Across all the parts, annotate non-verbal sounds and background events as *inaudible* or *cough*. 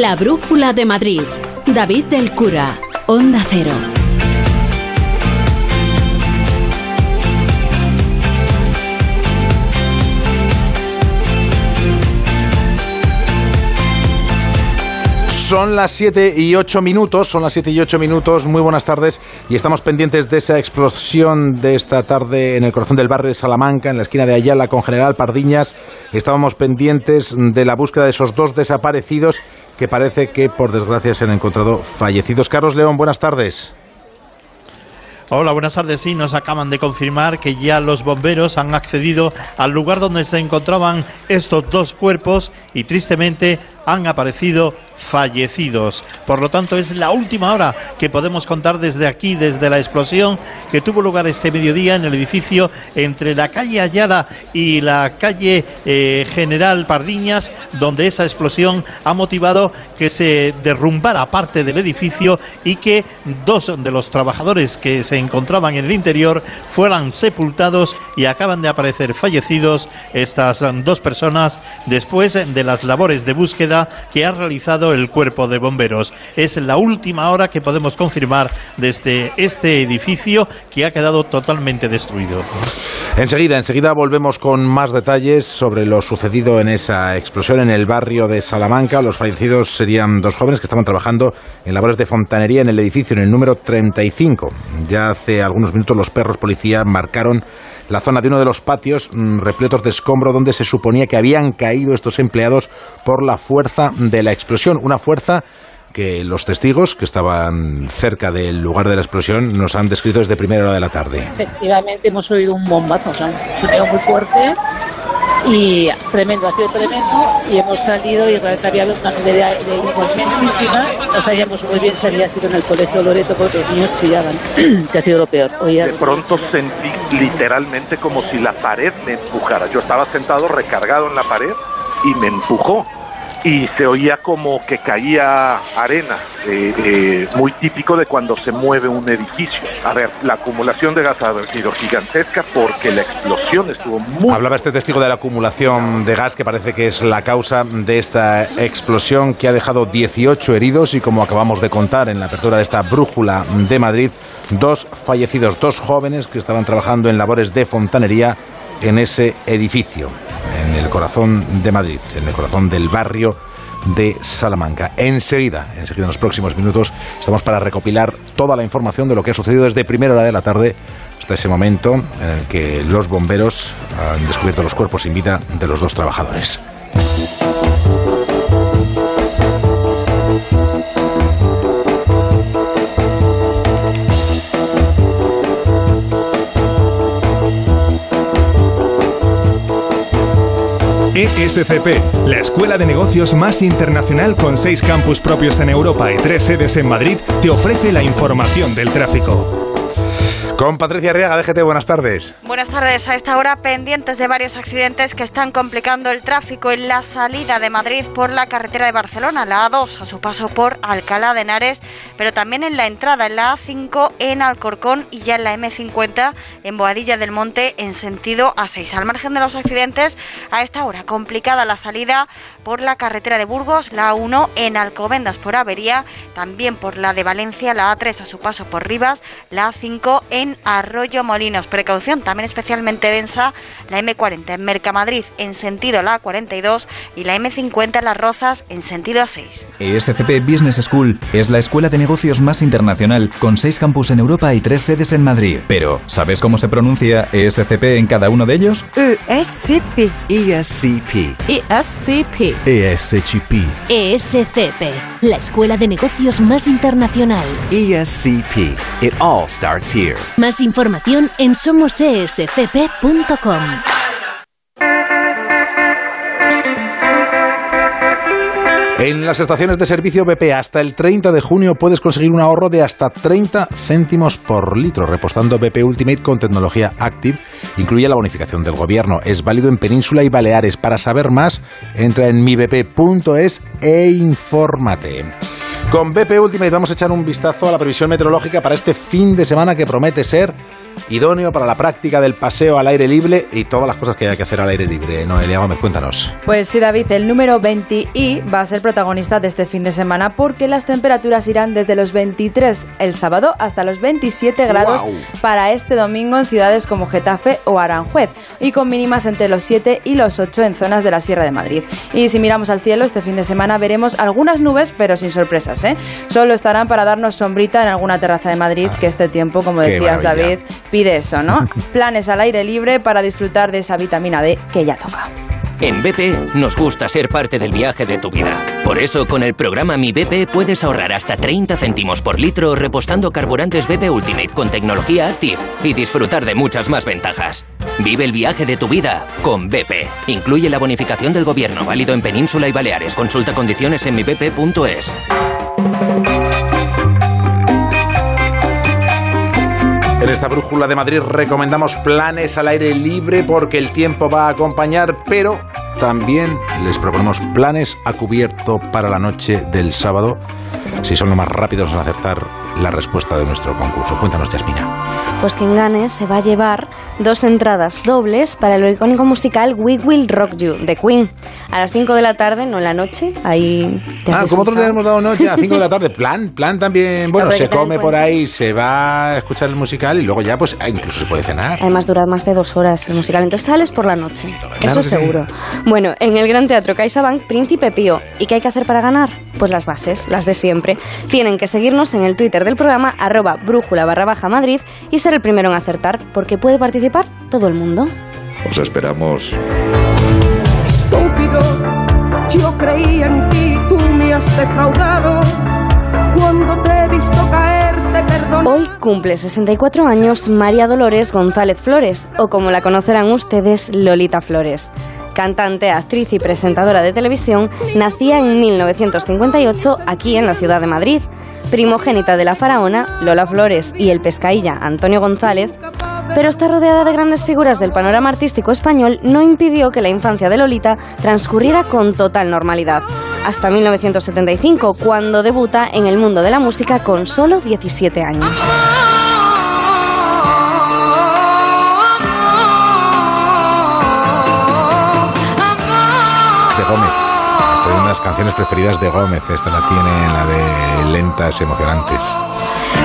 La Brújula de Madrid. David del Cura. Onda Cero. Son las 7 y 8 minutos, son las 7 y 8 minutos, muy buenas tardes y estamos pendientes de esa explosión de esta tarde en el corazón del barrio de Salamanca, en la esquina de Ayala con General Pardiñas. Estábamos pendientes de la búsqueda de esos dos desaparecidos que parece que por desgracia se han encontrado fallecidos. Carlos León, buenas tardes. Hola, buenas tardes. Sí, nos acaban de confirmar que ya los bomberos han accedido al lugar donde se encontraban estos dos cuerpos y tristemente han aparecido fallecidos. Por lo tanto, es la última hora que podemos contar desde aquí, desde la explosión que tuvo lugar este mediodía en el edificio entre la calle Ayala y la calle eh, General Pardiñas, donde esa explosión ha motivado que se derrumbara parte del edificio y que dos de los trabajadores que se encontraban en el interior fueran sepultados y acaban de aparecer fallecidos estas dos personas después de las labores de búsqueda que ha realizado el cuerpo de bomberos. Es la última hora que podemos confirmar desde este edificio que ha quedado totalmente destruido. Enseguida, enseguida volvemos con más detalles sobre lo sucedido en esa explosión en el barrio de Salamanca. Los fallecidos serían dos jóvenes que estaban trabajando en labores de fontanería en el edificio en el número 35. Ya hace algunos minutos los perros policía marcaron la zona de uno de los patios mm, repletos de escombro donde se suponía que habían caído estos empleados por la fuerza de la explosión. Una fuerza que los testigos que estaban cerca del lugar de la explosión nos han descrito desde primera hora de la tarde. Efectivamente, hemos oído un bombazo, o sea, un muy fuerte y tremendo, ha sido tremendo y hemos salido y realmente una nube de, de inmensísima, no sabíamos muy bien si había sido en el colegio Loreto porque los niños chillaban, *clears throat* que ha sido lo peor. De pronto sentí literalmente como si la pared me empujara. Yo estaba sentado recargado en la pared y me empujó y se oía como que caía arena, eh, eh, muy típico de cuando se mueve un edificio. A ver, la acumulación de gas ha sido gigantesca porque la explosión estuvo muy... Hablaba este testigo de la acumulación de gas que parece que es la causa de esta explosión que ha dejado 18 heridos y como acabamos de contar en la apertura de esta brújula de Madrid, dos fallecidos, dos jóvenes que estaban trabajando en labores de fontanería en ese edificio, en el corazón de Madrid, en el corazón del barrio de Salamanca. Enseguida, enseguida en los próximos minutos, estamos para recopilar toda la información de lo que ha sucedido desde primera hora de la tarde hasta ese momento en el que los bomberos han descubierto los cuerpos sin vida de los dos trabajadores. ESCP, la escuela de negocios más internacional con seis campus propios en Europa y tres sedes en Madrid, te ofrece la información del tráfico. Con Patricia Arriaga, DGT, buenas tardes. Buenas tardes. A esta hora pendientes de varios accidentes que están complicando el tráfico en la salida de Madrid por la carretera de Barcelona, la A2, a su paso por Alcalá de Henares, pero también en la entrada en la A5 en Alcorcón y ya en la M50 en Boadilla del Monte en sentido A6. Al margen de los accidentes, a esta hora complicada la salida por la carretera de Burgos, la A1 en Alcobendas por Avería, también por la de Valencia, la A3 a su paso por Rivas, la A5 en Arroyo Molinos. Precaución también especialmente densa la M40 en Mercamadrid en sentido la A42 y la M50 en Las Rozas en sentido A6. ESCP Business School es la escuela de negocios más internacional con seis campus en Europa y tres sedes en Madrid. Pero, ¿sabes cómo se pronuncia ESCP en cada uno de ellos? ESCP. ESCP. ESCP. ESCP. ESCP, la escuela de negocios más internacional. ESCP. It all starts here. Más información en somosescp.com. En las estaciones de servicio BP hasta el 30 de junio puedes conseguir un ahorro de hasta 30 céntimos por litro repostando BP Ultimate con tecnología Active. Incluye la bonificación del gobierno. Es válido en Península y Baleares. Para saber más, entra en mibp.es e infórmate. Con BP Ultimate vamos a echar un vistazo a la previsión meteorológica para este fin de semana que promete ser idóneo para la práctica del paseo al aire libre y todas las cosas que hay que hacer al aire libre. Noelia Gómez, cuéntanos. Pues sí, David, el número 20i va a ser protagonista de este fin de semana porque las temperaturas irán desde los 23 el sábado hasta los 27 grados para este domingo en ciudades como Getafe o Aranjuez y con mínimas entre los 7 y los 8 en zonas de la Sierra de Madrid. Y si miramos al cielo, este fin de semana veremos algunas nubes, pero sin sorpresas. ¿Eh? Solo estarán para darnos sombrita en alguna terraza de Madrid, que este tiempo, como decías, maravilla. David, pide eso, ¿no? *laughs* Planes al aire libre para disfrutar de esa vitamina D que ya toca. En BP nos gusta ser parte del viaje de tu vida. Por eso, con el programa Mi BP puedes ahorrar hasta 30 céntimos por litro repostando carburantes BP Ultimate con tecnología Active y disfrutar de muchas más ventajas. Vive el viaje de tu vida con BP. Incluye la bonificación del gobierno válido en Península y Baleares. Consulta condiciones en mibp.es. En esta brújula de Madrid recomendamos planes al aire libre porque el tiempo va a acompañar, pero también les proponemos planes a cubierto para la noche del sábado, si son los más rápidos en acertar la respuesta de nuestro concurso. Cuéntanos, Yasmina. Pues quien gane se va a llevar dos entradas dobles para el icónico musical We Will Rock You de Queen. A las 5 de la tarde, no en la noche. Ahí te Ah, como un otros le hemos dado noche a 5 de la tarde. *laughs* Plan, plan también. Bueno, se come por ahí, se va a escuchar el musical y luego ya, pues, ah, incluso se puede cenar. Además dura más de dos horas el musical, entonces sales por la noche. Claro Eso sí. seguro. Bueno, en el Gran Teatro CaixaBank, Príncipe Pío. ¿Y qué hay que hacer para ganar? Pues las bases, las de siempre. Tienen que seguirnos en el Twitter del programa, arroba brújula barra baja Madrid, y ser el primero en acertar, porque puede participar todo el mundo. Os esperamos. Estúpido, yo creía en ti, tú me has defraudado. Cuando te he visto caer, te perdono. Hoy cumple 64 años María Dolores González Flores, o como la conocerán ustedes, Lolita Flores. Cantante, actriz y presentadora de televisión, nacía en 1958 aquí en la ciudad de Madrid. Primogénita de la faraona, Lola Flores, y el pescailla Antonio González, pero estar rodeada de grandes figuras del panorama artístico español no impidió que la infancia de Lolita transcurriera con total normalidad. Hasta 1975, cuando debuta en el mundo de la música con solo 17 años. Las canciones preferidas de Gómez. Esta la tiene en la de lentas emocionantes.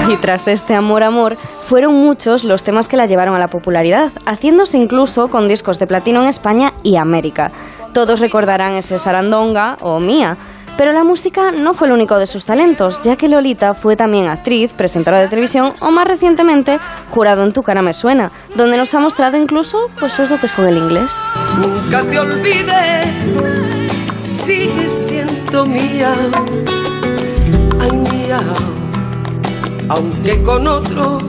Y tras este amor amor, fueron muchos los temas que la llevaron a la popularidad, haciéndose incluso con discos de platino en España y América. Todos recordarán ese Sarandonga o Mía. Pero la música no fue el único de sus talentos, ya que Lolita fue también actriz, presentadora de televisión o más recientemente jurado en Tu cara me suena, donde nos ha mostrado incluso pues, sus dotes con el inglés. Nunca te olvides, sigue siendo mía. Ay, mía. Aunque con otro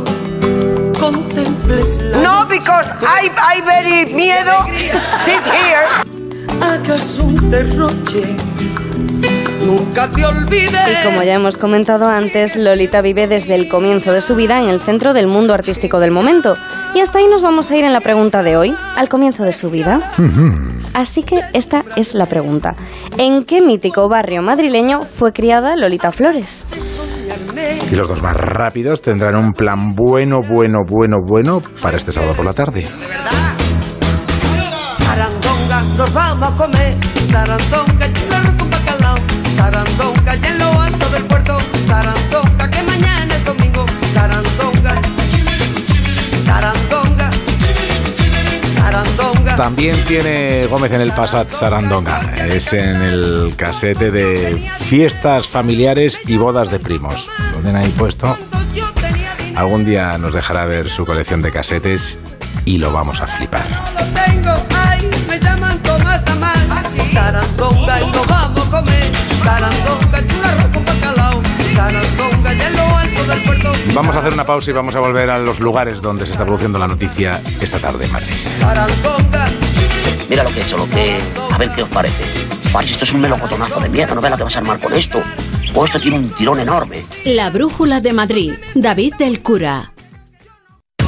contemples la No, because I, I very miedo. Sit here. Hagas un derroche. Nunca te olvides. Y como ya hemos comentado antes, Lolita vive desde el comienzo de su vida en el centro del mundo artístico del momento. Y hasta ahí nos vamos a ir en la pregunta de hoy, al comienzo de su vida. Así que esta es la pregunta. ¿En qué mítico barrio madrileño fue criada Lolita Flores? Y los dos más rápidos tendrán un plan bueno, bueno, bueno, bueno para este sábado por la tarde. Sarandonga, nos vamos a comer. Sarandonga, También tiene Gómez en el Passat Sarandonga. Es en el casete de fiestas familiares y bodas de primos. Lo tienen ahí puesto. Algún día nos dejará ver su colección de casetes y lo vamos a flipar. Lo tengo, ay, me llaman Tomás Tamán. Sarandonga, y nos vamos a comer. Sarandonga, chulano con bacalao. Sarandonga, Vamos a hacer una pausa y vamos a volver a los lugares donde se está produciendo la noticia esta tarde en Madrid. Mira lo que he hecho, lo que... A ver qué os parece. Oye, esto es un melocotonazo de miedo, no ves la que vas a armar con esto. O esto tiene un tirón enorme. La brújula de Madrid. David del Cura.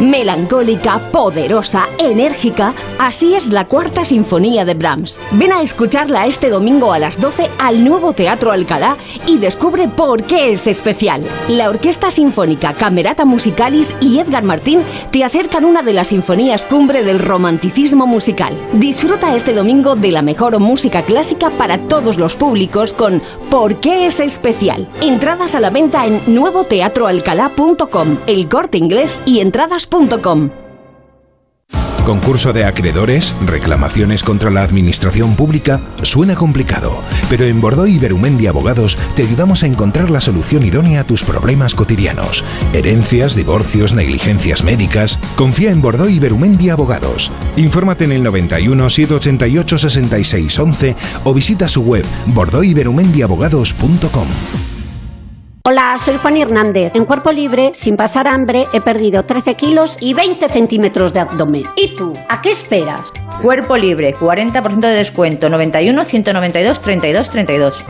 Melancólica, poderosa, enérgica, así es la cuarta sinfonía de Brahms. Ven a escucharla este domingo a las 12 al nuevo Teatro Alcalá y descubre por qué es especial. La Orquesta Sinfónica, Camerata Musicalis y Edgar Martín te acercan una de las sinfonías cumbre del romanticismo musical. Disfruta este domingo de la mejor música clásica para todos los públicos con ¿Por qué es especial? Entradas a la venta en nuevoteatroalcalá.com, el corte inglés y Concurso de acreedores, reclamaciones contra la administración pública, suena complicado, pero en Bordeaux y Berumendi Abogados te ayudamos a encontrar la solución idónea a tus problemas cotidianos. Herencias, divorcios, negligencias médicas. Confía en Bordeaux y Abogados. Infórmate en el 91 788 66 11 o visita su web bordeauxyberumendiabogados.com. Hola, soy Juan Hernández. En cuerpo libre, sin pasar hambre, he perdido 13 kilos y 20 centímetros de abdomen. ¿Y tú? ¿A qué esperas? Cuerpo libre, 40% de descuento, 91 192 32 32.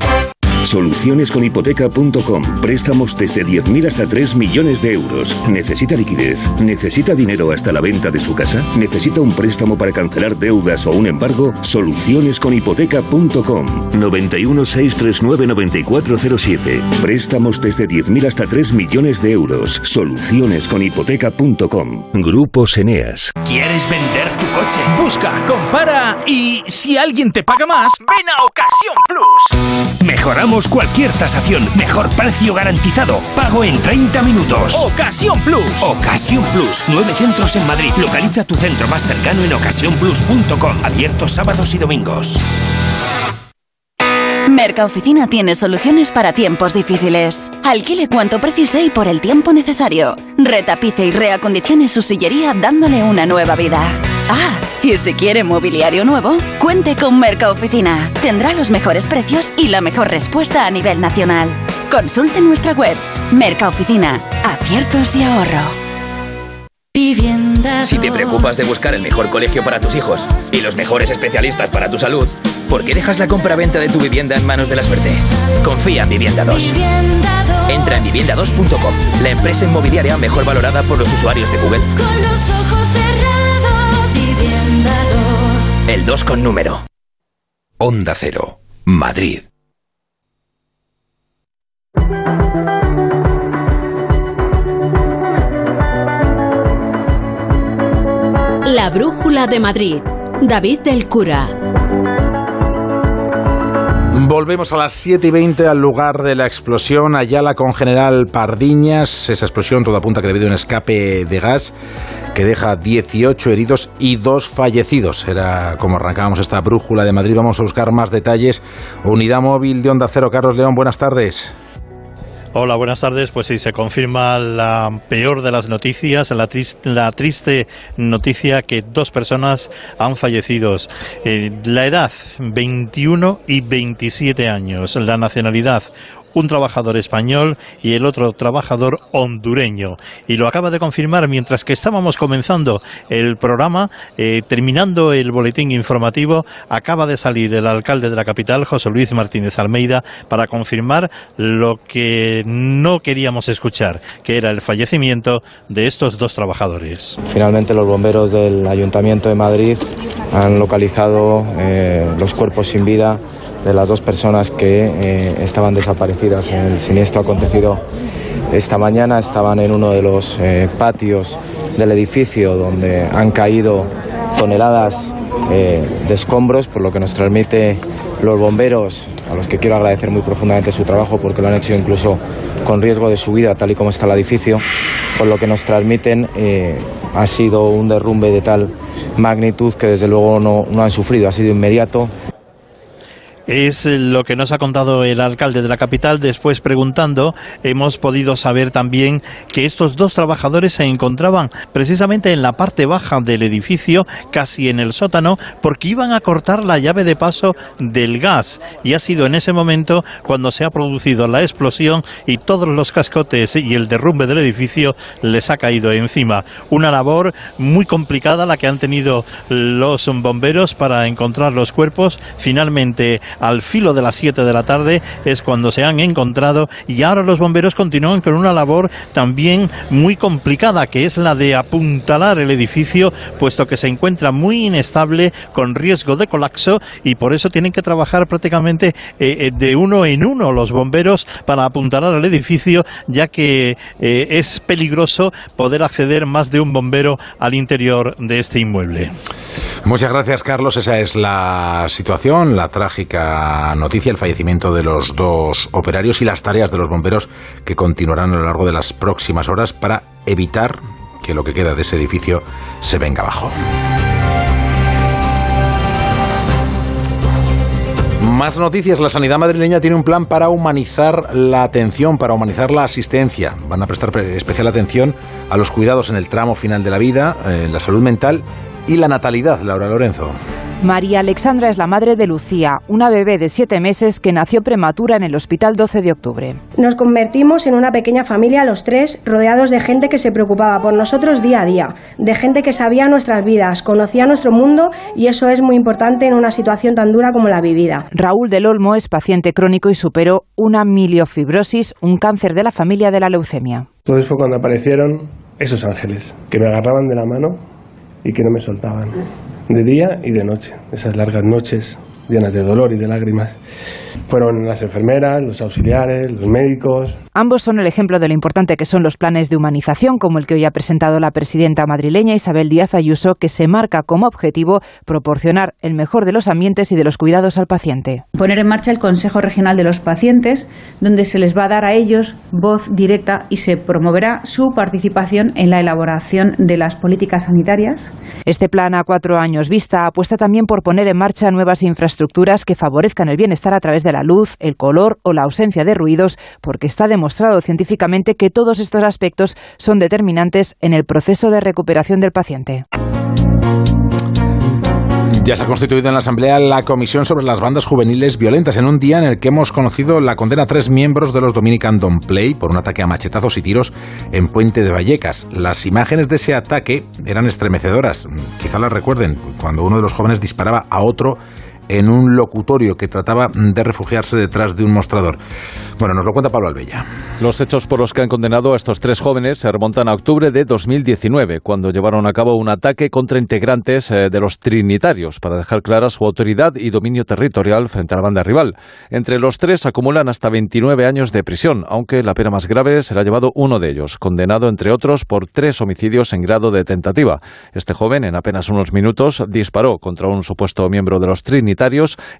Solucionesconhipoteca.com. Préstamos desde 10.000 hasta 3 millones de euros. ¿Necesita liquidez? ¿Necesita dinero hasta la venta de su casa? ¿Necesita un préstamo para cancelar deudas o un embargo? Solucionesconhipoteca.com. 91 639 9407. Préstamos desde 10.000 hasta 3 millones de euros. Solucionesconhipoteca.com. Grupos Eneas. ¿Quieres vender tu coche? Busca, compara y si alguien te paga más, ven a Ocasión Plus. Mejoramos cualquier tasación. Mejor precio garantizado. Pago en 30 minutos. Ocasión Plus. Ocasión Plus. Nueve centros en Madrid. Localiza tu centro más cercano en ocasiónplus.com. Abiertos sábados y domingos. Mercaoficina tiene soluciones para tiempos difíciles. Alquile cuanto precise y por el tiempo necesario. Retapice y reacondicione su sillería dándole una nueva vida. Ah, y si quiere mobiliario nuevo, cuente con Mercaoficina. Tendrá los mejores precios y la mejor respuesta a nivel nacional. Consulte nuestra web. Mercaoficina. Aciertos y ahorro. Si te preocupas de buscar el mejor colegio para tus hijos y los mejores especialistas para tu salud, ¿por qué dejas la compra-venta de tu vivienda en manos de la suerte? Confía en Vivienda 2. Entra en vivienda2.com, la empresa inmobiliaria mejor valorada por los usuarios de Google. Con los ojos 2. El 2 con número. Onda Cero, Madrid. La Brújula de Madrid. David del Cura. Volvemos a las 7 y 20 al lugar de la explosión, Ayala con General Pardiñas. Esa explosión todo apunta que debido a un escape de gas que deja 18 heridos y dos fallecidos. Era como arrancábamos esta brújula de Madrid. Vamos a buscar más detalles. Unidad móvil de Onda Cero, Carlos León, buenas tardes. Hola, buenas tardes. Pues sí, se confirma la peor de las noticias, la, la triste noticia que dos personas han fallecido. Eh, la edad, 21 y 27 años. La nacionalidad, un trabajador español y el otro trabajador hondureño. Y lo acaba de confirmar mientras que estábamos comenzando el programa, eh, terminando el boletín informativo, acaba de salir el alcalde de la capital, José Luis Martínez Almeida, para confirmar lo que no queríamos escuchar, que era el fallecimiento de estos dos trabajadores. Finalmente los bomberos del Ayuntamiento de Madrid han localizado eh, los cuerpos sin vida de las dos personas que eh, estaban desaparecidas en el siniestro acontecido esta mañana. Estaban en uno de los eh, patios del edificio donde han caído toneladas eh, de escombros, por lo que nos transmite los bomberos, a los que quiero agradecer muy profundamente su trabajo porque lo han hecho incluso con riesgo de su vida, tal y como está el edificio, por lo que nos transmiten ha sido un derrumbe de tal magnitud que desde luego no, no han sufrido, ha sido inmediato. Es lo que nos ha contado el alcalde de la capital. Después, preguntando, hemos podido saber también que estos dos trabajadores se encontraban precisamente en la parte baja del edificio, casi en el sótano, porque iban a cortar la llave de paso del gas. Y ha sido en ese momento cuando se ha producido la explosión y todos los cascotes y el derrumbe del edificio les ha caído encima. Una labor muy complicada la que han tenido los bomberos para encontrar los cuerpos. Finalmente, al filo de las 7 de la tarde es cuando se han encontrado y ahora los bomberos continúan con una labor también muy complicada que es la de apuntalar el edificio puesto que se encuentra muy inestable con riesgo de colapso y por eso tienen que trabajar prácticamente eh, eh, de uno en uno los bomberos para apuntalar el edificio ya que eh, es peligroso poder acceder más de un bombero al interior de este inmueble. Muchas gracias, Carlos. Esa es la situación, la trágica noticia, el fallecimiento de los dos operarios y las tareas de los bomberos que continuarán a lo largo de las próximas horas para evitar que lo que queda de ese edificio se venga abajo. Más noticias. La sanidad madrileña tiene un plan para humanizar la atención, para humanizar la asistencia. Van a prestar especial atención a los cuidados en el tramo final de la vida, en la salud mental y la natalidad, Laura Lorenzo. María Alexandra es la madre de Lucía, una bebé de siete meses que nació prematura en el hospital 12 de octubre. Nos convertimos en una pequeña familia los tres, rodeados de gente que se preocupaba por nosotros día a día, de gente que sabía nuestras vidas, conocía nuestro mundo y eso es muy importante en una situación tan dura como la vivida. Raúl del Olmo es paciente crónico y superó una miliofibrosis, un cáncer de la familia de la leucemia. Entonces fue cuando aparecieron esos ángeles que me agarraban de la mano y que no me soltaban, de día y de noche, esas largas noches llenas de dolor y de lágrimas. Fueron las enfermeras, los auxiliares, los médicos. Ambos son el ejemplo de lo importante que son los planes de humanización, como el que hoy ha presentado la presidenta madrileña Isabel Díaz Ayuso, que se marca como objetivo proporcionar el mejor de los ambientes y de los cuidados al paciente. Poner en marcha el Consejo Regional de los Pacientes, donde se les va a dar a ellos voz directa y se promoverá su participación en la elaboración de las políticas sanitarias. Este plan a cuatro años vista apuesta también por poner en marcha nuevas infraestructuras que favorezcan el bienestar a través de la luz, el color o la ausencia de ruidos, porque está demostrado científicamente que todos estos aspectos son determinantes en el proceso de recuperación del paciente. Ya se ha constituido en la Asamblea la Comisión sobre las Bandas Juveniles Violentas, en un día en el que hemos conocido la condena a tres miembros de los Dominican Don't Play por un ataque a machetazos y tiros en Puente de Vallecas. Las imágenes de ese ataque eran estremecedoras. Quizá las recuerden, cuando uno de los jóvenes disparaba a otro en un locutorio que trataba de refugiarse detrás de un mostrador. Bueno, nos lo cuenta Pablo Albella. Los hechos por los que han condenado a estos tres jóvenes se remontan a octubre de 2019, cuando llevaron a cabo un ataque contra integrantes eh, de los Trinitarios para dejar clara su autoridad y dominio territorial frente a la banda rival. Entre los tres acumulan hasta 29 años de prisión, aunque la pena más grave se la ha llevado uno de ellos, condenado entre otros por tres homicidios en grado de tentativa. Este joven, en apenas unos minutos, disparó contra un supuesto miembro de los Trinitarios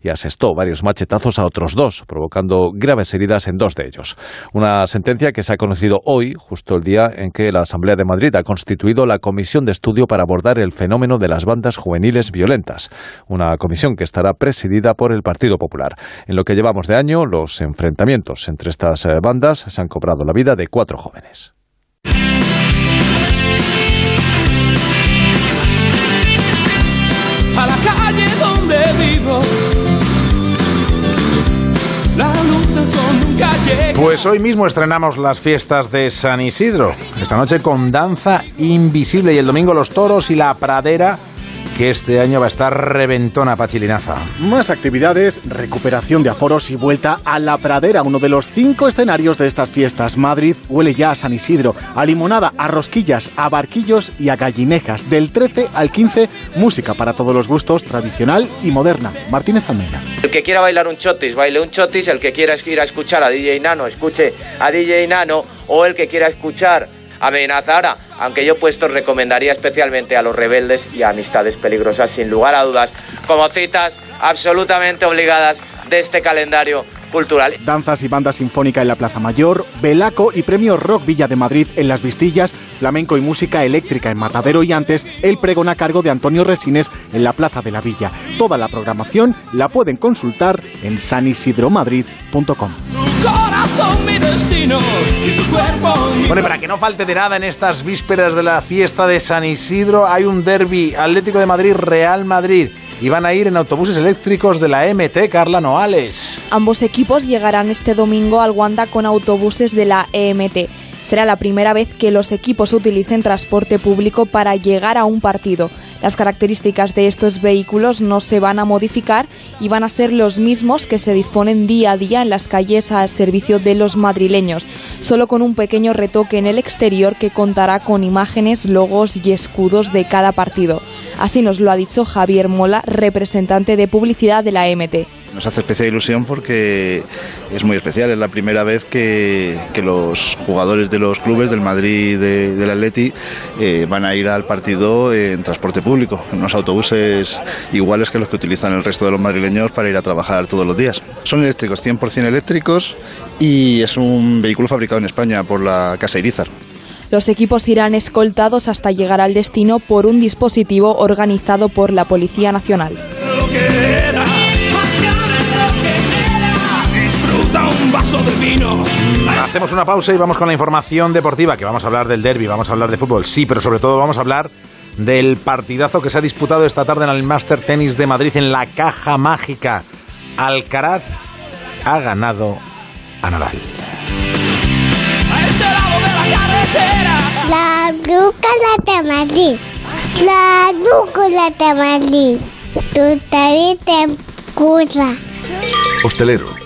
y asestó varios machetazos a otros dos, provocando graves heridas en dos de ellos. Una sentencia que se ha conocido hoy, justo el día en que la Asamblea de Madrid ha constituido la Comisión de Estudio para abordar el fenómeno de las bandas juveniles violentas. Una comisión que estará presidida por el Partido Popular. En lo que llevamos de año, los enfrentamientos entre estas eh, bandas se han cobrado la vida de cuatro jóvenes. a la calle donde Pues hoy mismo estrenamos las fiestas de San Isidro. Esta noche con danza invisible y el domingo los toros y la pradera que este año va a estar reventona Pachilinaza. Más actividades, recuperación de aforos y vuelta a la pradera, uno de los cinco escenarios de estas fiestas. Madrid huele ya a San Isidro, a limonada, a rosquillas, a barquillos y a gallinejas. Del 13 al 15, música para todos los gustos, tradicional y moderna. Martínez Almeida. El que quiera bailar un chotis, baile un chotis. El que quiera ir a escuchar a DJ Nano, escuche a DJ Nano. O el que quiera escuchar amenazara, aunque yo puesto recomendaría especialmente a los rebeldes y a amistades peligrosas sin lugar a dudas, como citas absolutamente obligadas de este calendario cultural. Danzas y banda sinfónica en la Plaza Mayor, Belaco y Premio Rock Villa de Madrid en Las Vistillas, flamenco y música eléctrica en Matadero y antes el pregón a cargo de Antonio Resines en la Plaza de la Villa. Toda la programación la pueden consultar en sanisidromadrid.com. Bueno, y para que no falte de nada en estas vísperas de la fiesta de San Isidro, hay un derby Atlético de Madrid-Real Madrid. Y van a ir en autobuses eléctricos de la MT Carla Noales. Ambos equipos llegarán este domingo al Wanda con autobuses de la EMT. Será la primera vez que los equipos utilicen transporte público para llegar a un partido. Las características de estos vehículos no se van a modificar y van a ser los mismos que se disponen día a día en las calles al servicio de los madrileños, solo con un pequeño retoque en el exterior que contará con imágenes, logos y escudos de cada partido. Así nos lo ha dicho Javier Mola, representante de publicidad de la MT. Nos hace especial ilusión porque es muy especial. Es la primera vez que, los jugadores de los clubes del Madrid del Atleti eh, van a ir al partido en transporte público, en unos autobuses iguales que los que utilizan el resto de los madrileños para ir a trabajar todos los días. Son eléctricos, 100% eléctricos y es un vehículo fabricado en España por la Casa Irizar. Los equipos irán escoltados hasta llegar al destino por un dispositivo organizado por la Policía Nacional. Un vaso de vino. Hacemos una pausa y vamos con la información deportiva, que vamos a hablar del derby, vamos a hablar de fútbol, sí, pero sobre todo vamos a hablar del partidazo que se ha disputado esta tarde en el Master Tennis de Madrid en la Caja Mágica. Alcaraz ha ganado a Nadal. La brújula de Madrid. La brújula de Madrid. Tú también te curra. Hostelero.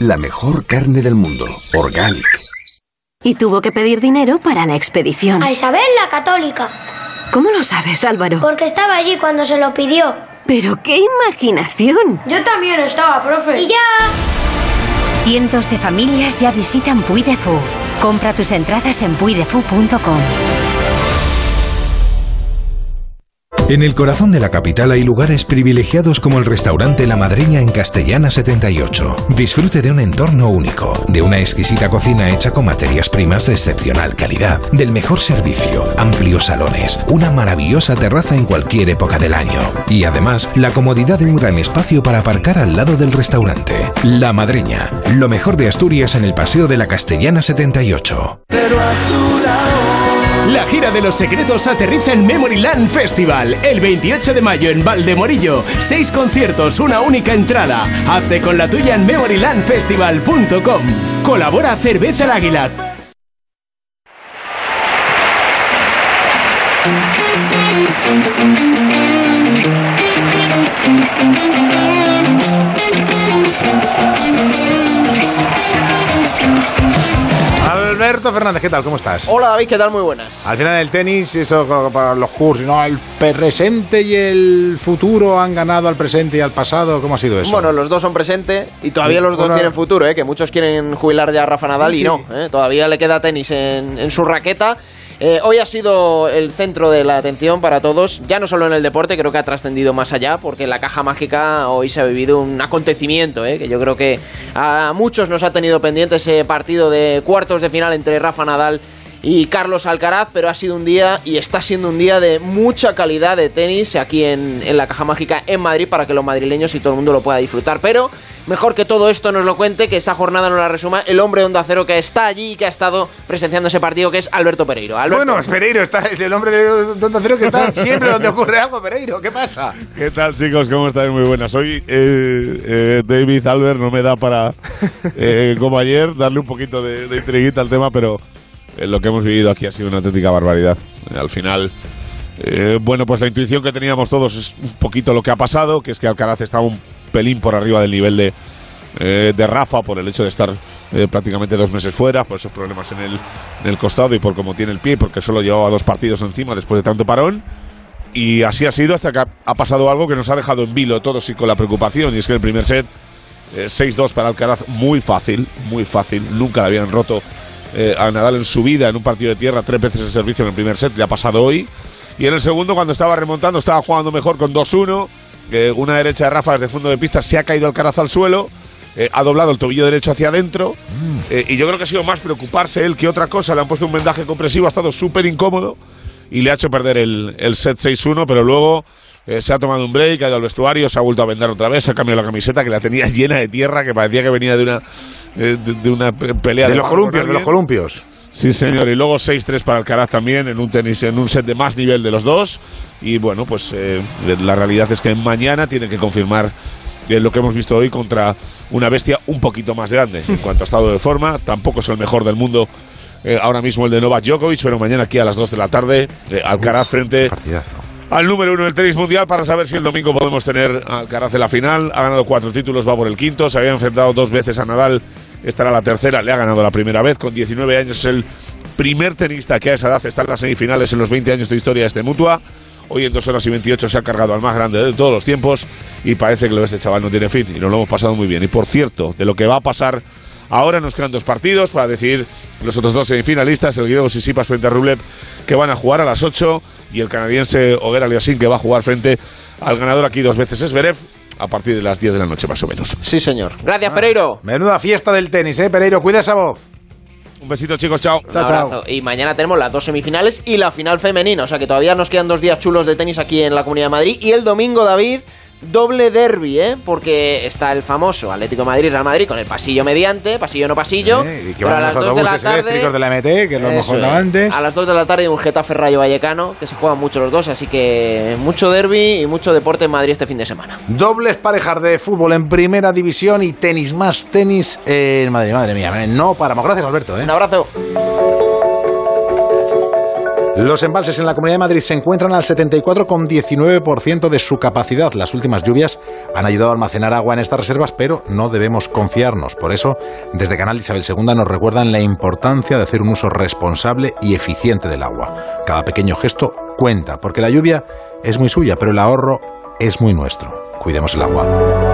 La mejor carne del mundo, Organic. Y tuvo que pedir dinero para la expedición. A Isabel la católica. ¿Cómo lo sabes, Álvaro? Porque estaba allí cuando se lo pidió. Pero qué imaginación. Yo también estaba, profe. Y ya. Cientos de familias ya visitan Puy de Fou. Compra tus entradas en puydefou.com. En el corazón de la capital hay lugares privilegiados como el restaurante La Madreña en Castellana 78. Disfrute de un entorno único, de una exquisita cocina hecha con materias primas de excepcional calidad, del mejor servicio, amplios salones, una maravillosa terraza en cualquier época del año y además la comodidad de un gran espacio para aparcar al lado del restaurante. La Madreña, lo mejor de Asturias en el Paseo de la Castellana 78. La gira de los secretos aterriza en Memoryland Festival el 28 de mayo en Valdemorillo. Seis conciertos, una única entrada. Hazte con la tuya en memorylandfestival.com. Colabora Cerveza el Águila. Alberto Fernández, ¿qué tal? ¿Cómo estás? Hola David, ¿qué tal? Muy buenas. Al final el tenis, eso para los cursos, ¿no? El presente y el futuro han ganado al presente y al pasado. ¿Cómo ha sido eso? Bueno, los dos son presente y todavía los dos una- tienen futuro, ¿eh? que muchos quieren jubilar ya a Rafa Nadal Sí. y no. ¿eh? Todavía le queda tenis en, en su raqueta. Eh, hoy ha sido el centro de la atención para todos, ya no solo en el deporte, creo que ha trascendido más allá, porque en la caja mágica hoy se ha vivido un acontecimiento, ¿eh? que yo creo que a muchos nos ha tenido pendiente ese partido de cuartos de final entre Rafa Nadal y Carlos Alcaraz, pero ha sido un día y está siendo un día de mucha calidad de tenis aquí en, en la Caja Mágica en Madrid para que los madrileños y todo el mundo lo pueda disfrutar. Pero mejor que todo esto nos lo cuente, que esta jornada nos la resuma el hombre de Onda Cero que está allí y que ha estado presenciando ese partido, que es Alberto Pereiro. Alberto. Bueno, Pereiro está el hombre de Don Cero que está siempre donde ocurre algo, Pereiro. ¿Qué pasa? ¿Qué tal, chicos? ¿Cómo estáis? Muy buenas. Hoy eh, eh, David Albert no me da para, eh, como ayer, darle un poquito de, de intriguita al tema, pero eh, lo que hemos vivido aquí ha sido una auténtica barbaridad. Eh, al final, eh, bueno, pues la intuición que teníamos todos es un poquito lo que ha pasado, que es que Alcaraz estaba un pelín por arriba del nivel de, eh, de Rafa por el hecho de estar eh, prácticamente dos meses fuera, por esos problemas en el, en el costado y por cómo tiene el pie, porque solo llevaba dos partidos encima después de tanto parón. Y así ha sido hasta que ha, ha pasado algo que nos ha dejado en vilo todos y con la preocupación, y es que el primer set, eh, 6-2 para Alcaraz, muy fácil, muy fácil, nunca le habían roto eh, a Nadal en su vida en un partido de tierra, tres veces el servicio en el primer set, le ha pasado hoy. Y en el segundo, cuando estaba remontando, estaba jugando mejor con 2-1. Eh, una derecha de Rafa desde fondo de pista, se ha caído Alcaraz al suelo. eh, ha doblado el tobillo derecho hacia adentro. eh, y yo creo que ha sido más preocuparse él que otra cosa. Le han puesto un vendaje compresivo, ha estado súper incómodo. Y le ha hecho perder el, el set 6-1, pero luego eh, se ha tomado un break, ha ido al vestuario, se ha vuelto a vender otra vez, se ha cambiado la camiseta que la tenía *laughs* llena de tierra, que parecía que venía de una, de, de una pe- pelea De los columpios, de los columpios. Sí, señor. Y luego 6-3 para Alcaraz también en un tenis, en un set de más nivel de los dos. Y bueno, pues eh, la realidad es que mañana tiene que confirmar eh, lo que hemos visto hoy contra una bestia un poquito más grande en cuanto a estado de forma. Tampoco es el mejor del mundo eh, ahora mismo el de Novak Djokovic, pero mañana aquí a las 2 de la tarde, eh, Alcaraz frente al número uno del tenis mundial para saber si el domingo podemos tener a Alcaraz en la final. Ha ganado cuatro títulos, va por el quinto. Se había enfrentado dos veces a Nadal, estará la tercera. Le ha ganado la primera vez. Con 19 años es el primer tenista que a esa edad está en las semifinales en los 20 años de historia de este mutua. Hoy en 2 horas y 28 se ha cargado al más grande de todos los tiempos y parece que lo de este chaval no tiene fin y nos lo hemos pasado muy bien. Y por cierto, de lo que va a pasar ahora nos quedan dos partidos para decidir los otros dos semifinalistas, el griego Sisipas frente a Rublev que van a jugar a las 8 y el canadiense Oguer Aliassime que va a jugar frente al ganador aquí dos veces Esberev a partir de las 10 de la noche más o menos. Sí, señor. Gracias, Pereiro. Menuda fiesta del tenis, ¿eh, Pereiro? Cuida esa voz. Un besito, chicos, chao. Un abrazo. Y mañana tenemos las dos semifinales y la final femenina. O sea que todavía nos quedan dos días chulos de tenis aquí en la Comunidad de Madrid. Y el domingo, David, doble derby, ¿eh? Porque está el famoso Atlético de Madrid, Real Madrid con el pasillo mediante, pasillo no pasillo. Eh, y que van a las los 2 de la tarde. eléctricos de la MT, que lo hemos es. antes. A las 2 de la tarde un Getafe Rayo Vallecano, que se juegan mucho los dos, así que mucho derby y mucho deporte en Madrid este fin de semana. Dobles parejas de fútbol en primera división y tenis más tenis en Madrid. Madre mía, no paramos. Gracias, Alberto. ¿eh? Un abrazo. Los embalses en la Comunidad de Madrid se encuentran al 74,19% de su capacidad. Las últimas lluvias han ayudado a almacenar agua en estas reservas, pero no debemos confiarnos. Por eso, desde Canal Isabel II nos recuerdan la importancia de hacer un uso responsable y eficiente del agua. Cada pequeño gesto cuenta, porque la lluvia es muy suya, pero el ahorro es muy nuestro. Cuidemos el agua.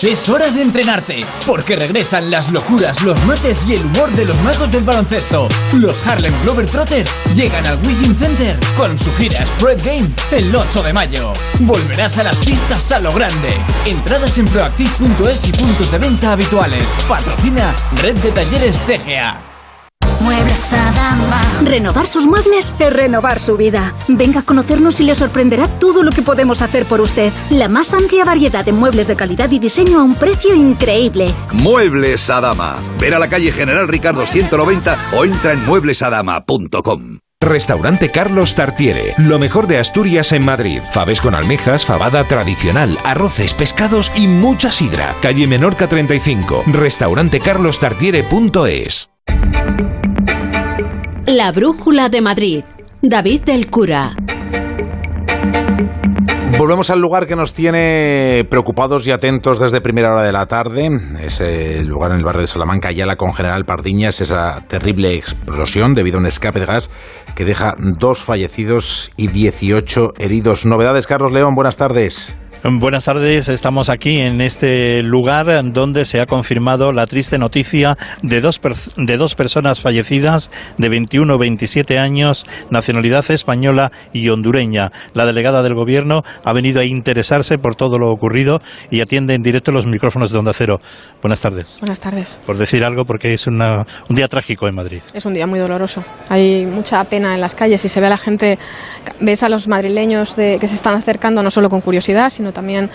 Es hora de entrenarte, porque regresan las locuras, los brotes y el humor de los magos del baloncesto. Los Harlem Globetrotters llegan al Wizzing Center con su gira Spread Game el 8 de mayo. Volverás a las pistas a lo grande. Entradas en proactive.es y puntos de venta habituales. Patrocina Red de Talleres CGA. Muebles Adama. Renovar sus muebles es renovar su vida. Venga a conocernos y le sorprenderá todo lo que podemos hacer por usted. La más amplia variedad de muebles de calidad y diseño a un precio increíble. Muebles Adama. Ver a la calle General Ricardo 190 o entra en mueblesadama.com. Restaurante Carlos Tartiere, lo mejor de Asturias en Madrid. Faves con almejas, fabada tradicional, arroces, pescados y mucha sidra. Calle Menorca 35, restaurantecarlostartiere.es. La Brújula de Madrid. David del Cura. Volvemos al lugar que nos tiene preocupados y atentos desde primera hora de la tarde. Es el lugar en el barrio de Salamanca, Ayala, con General Pardiñas. Esa terrible explosión debido a un escape de gas que deja dos fallecidos y 18 heridos. Novedades, Carlos León, buenas tardes. Buenas tardes, estamos aquí en este lugar donde se ha confirmado la triste noticia de dos, de dos personas fallecidas de 21 o 27 años, nacionalidad española y hondureña. La delegada del gobierno ha venido a interesarse por todo lo ocurrido y atiende en directo los micrófonos de Onda Cero. Buenas tardes. Buenas tardes. Por decir algo, porque es un día trágico en Madrid. Es un día muy doloroso. Hay mucha pena en las calles y se ve a la gente, ves a los madrileños de, que se están acercando no solo con curiosidad, sino también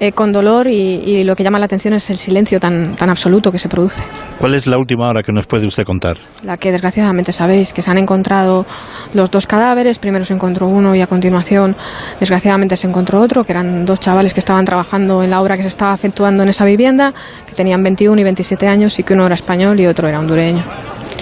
eh, con dolor y, lo que llama la atención es el silencio tan, tan absoluto que se produce. ¿Cuál es la última hora que nos puede usted contar? La que desgraciadamente sabéis, que se han encontrado los dos cadáveres, primero se encontró uno y a continuación desgraciadamente se encontró otro, que eran dos chavales que estaban trabajando en la obra que se estaba efectuando en esa vivienda, que tenían 21 y 27 años y que uno era español y otro era hondureño.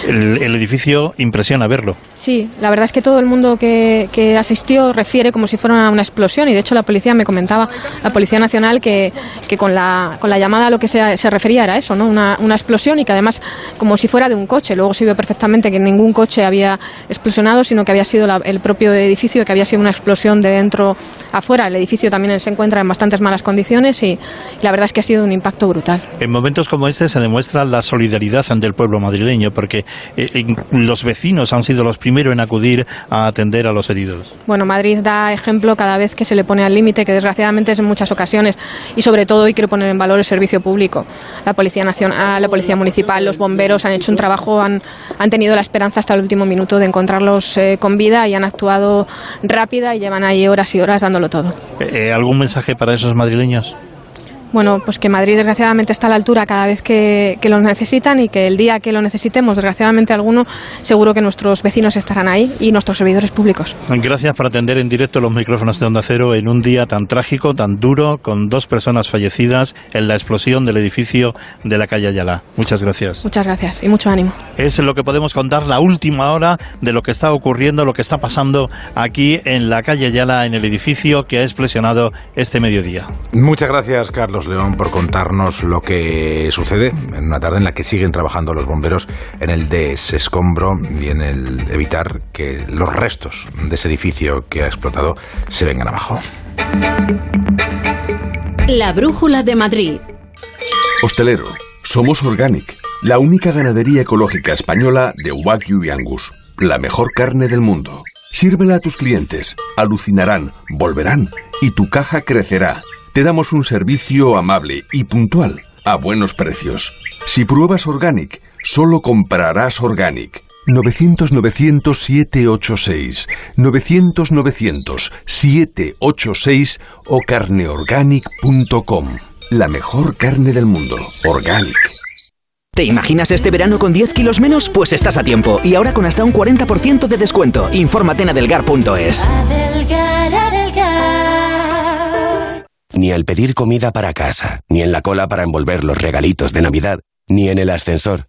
El, edificio impresiona verlo. Sí, la verdad es que todo el mundo que, que, asistió refiere como si fuera una, explosión y de hecho la policía me comentaba, la Policía Nacional, que, que con, la, con la llamada a lo que se, se refería era eso, ¿no? Una, una, explosión y que además como si fuera de un coche. Luego se vio perfectamente que ningún coche había explosionado, sino que había sido el propio edificio, que había sido una explosión de dentro afuera. El edificio también se encuentra en bastantes malas condiciones y, la verdad es que ha sido un impacto brutal. En momentos como este se demuestra la solidaridad ante el pueblo madrileño, porque eh, los vecinos han sido los primeros en acudir a atender a los heridos. Bueno, Madrid da ejemplo cada vez que se le pone al límite, que desgraciadamente es en muchas ocasiones, y sobre todo hoy quiero poner en valor el servicio público. La Policía Nacional, la Policía Municipal, los bomberos han hecho un trabajo, han, han tenido la esperanza hasta el último minuto de encontrarlos eh, con vida y han actuado rápida y llevan ahí horas y horas dándolo todo. Eh, ¿Algún mensaje para esos madrileños? Bueno, pues que Madrid desgraciadamente está a la altura cada vez que, lo necesitan y que el día que lo necesitemos, desgraciadamente alguno, seguro que nuestros vecinos estarán ahí y nuestros servidores públicos. Gracias por atender en directo los micrófonos de Onda Cero en un día tan trágico, tan duro, con dos personas fallecidas en la explosión del edificio de la calle Ayala. Muchas gracias. Muchas gracias y mucho ánimo. Es lo que podemos contar la última hora de lo que está ocurriendo, lo que está pasando aquí en la calle Ayala, en el edificio que ha explosionado este mediodía. Muchas gracias, Carlos. León por contarnos lo que sucede en una tarde en la que siguen trabajando los bomberos en el desescombro y en el evitar que los restos de ese edificio que ha explotado se vengan abajo. La Brújula de Madrid. Hostelero, somos Organic, la única ganadería ecológica española de Wagyu y Angus, la mejor carne del mundo. Sírvela a tus clientes, alucinarán, volverán y tu caja crecerá. Te damos un servicio amable y puntual a buenos precios. Si pruebas Organic, solo comprarás Organic. 900-900-786, 900-900-786 o carneorganic.com. La mejor carne del mundo. Organic. ¿Te imaginas este verano con 10 kilos menos? Pues estás a tiempo. Y ahora con hasta un 40% de descuento. Infórmate en adelgar.es. Ni al pedir comida para casa, ni en la cola para envolver los regalitos de Navidad, ni en el ascensor.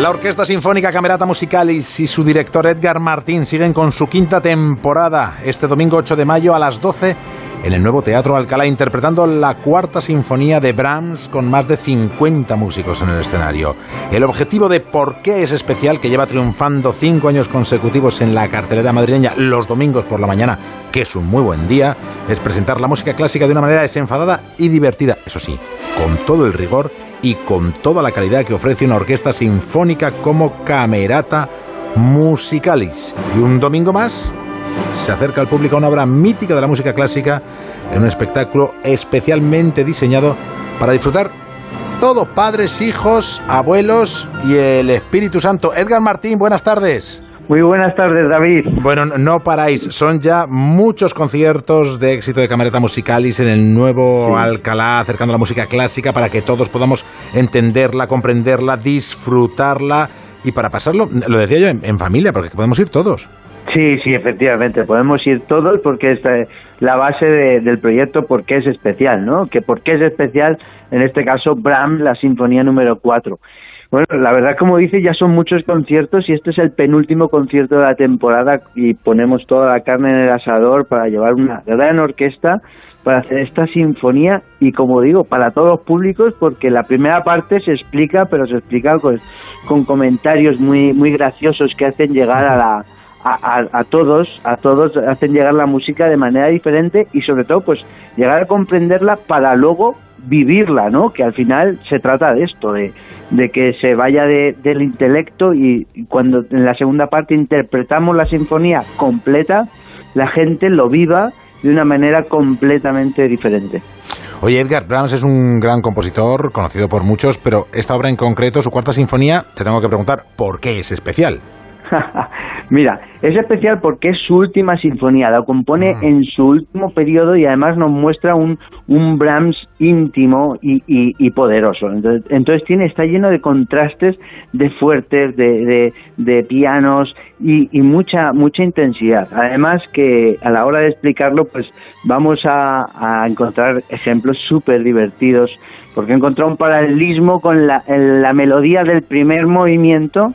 La Orquesta Sinfónica Camerata Musicalis y su director Edgar Martín siguen con su quinta temporada este domingo 8 de mayo a las 12 en el nuevo Teatro Alcalá interpretando la cuarta sinfonía de Brahms con más de 50 músicos en el escenario. El objetivo de por qué es especial, que lleva triunfando cinco años consecutivos en la cartelera madrileña los domingos por la mañana, que es un muy buen día, es presentar la música clásica de una manera desenfadada y divertida, eso sí, con todo el rigor y con toda la calidad que ofrece una orquesta sinfónica como Camerata Musicalis. Y un domingo más se acerca al público una obra mítica de la música clásica en un espectáculo especialmente diseñado para disfrutar todo, padres, hijos, abuelos y el Espíritu Santo. Edgar Martín, buenas tardes. Muy buenas tardes, David. Bueno, no paráis. Son ya muchos conciertos de éxito de Camerata Musicalis en el nuevo Alcalá, acercando la música clásica para que todos podamos entenderla, comprenderla, disfrutarla y para pasarlo, lo decía yo, en familia, porque podemos ir todos. Sí, sí, efectivamente, podemos ir todos porque esta es la base del proyecto, porque es especial, ¿no? Que porque es especial, en este caso, Brahms, la Sinfonía número 4. Bueno, la verdad, como dice, ya son muchos conciertos y este es el penúltimo concierto de la temporada y ponemos toda la carne en el asador para llevar una gran orquesta para hacer esta sinfonía y como digo, para todos los públicos porque la primera parte se explica, pero se explica con, con comentarios muy, muy graciosos que hacen llegar a la, a, todos, a todos hacen llegar la música de manera diferente y sobre todo pues llegar a comprenderla para luego vivirla, ¿no? Que al final se trata de esto, de, de que se vaya del intelecto y cuando en la segunda parte interpretamos la sinfonía completa, la gente lo viva de una manera completamente diferente. Oye, Edgar Brahms es un gran compositor, conocido por muchos, pero esta obra en concreto, su cuarta sinfonía, te tengo que preguntar, ¿por qué es especial? *laughs* Mira, es especial porque es su última sinfonía, la compone ah. en su último periodo y además nos muestra un, un Brahms íntimo y, poderoso. Entonces, tiene, está lleno de contrastes, de fuertes, de, de, pianos y, y, mucha, mucha intensidad. Además que a la hora de explicarlo, pues vamos a, a encontrar ejemplos súper divertidos, porque he encontrado un paralelismo con la, la melodía del primer movimiento,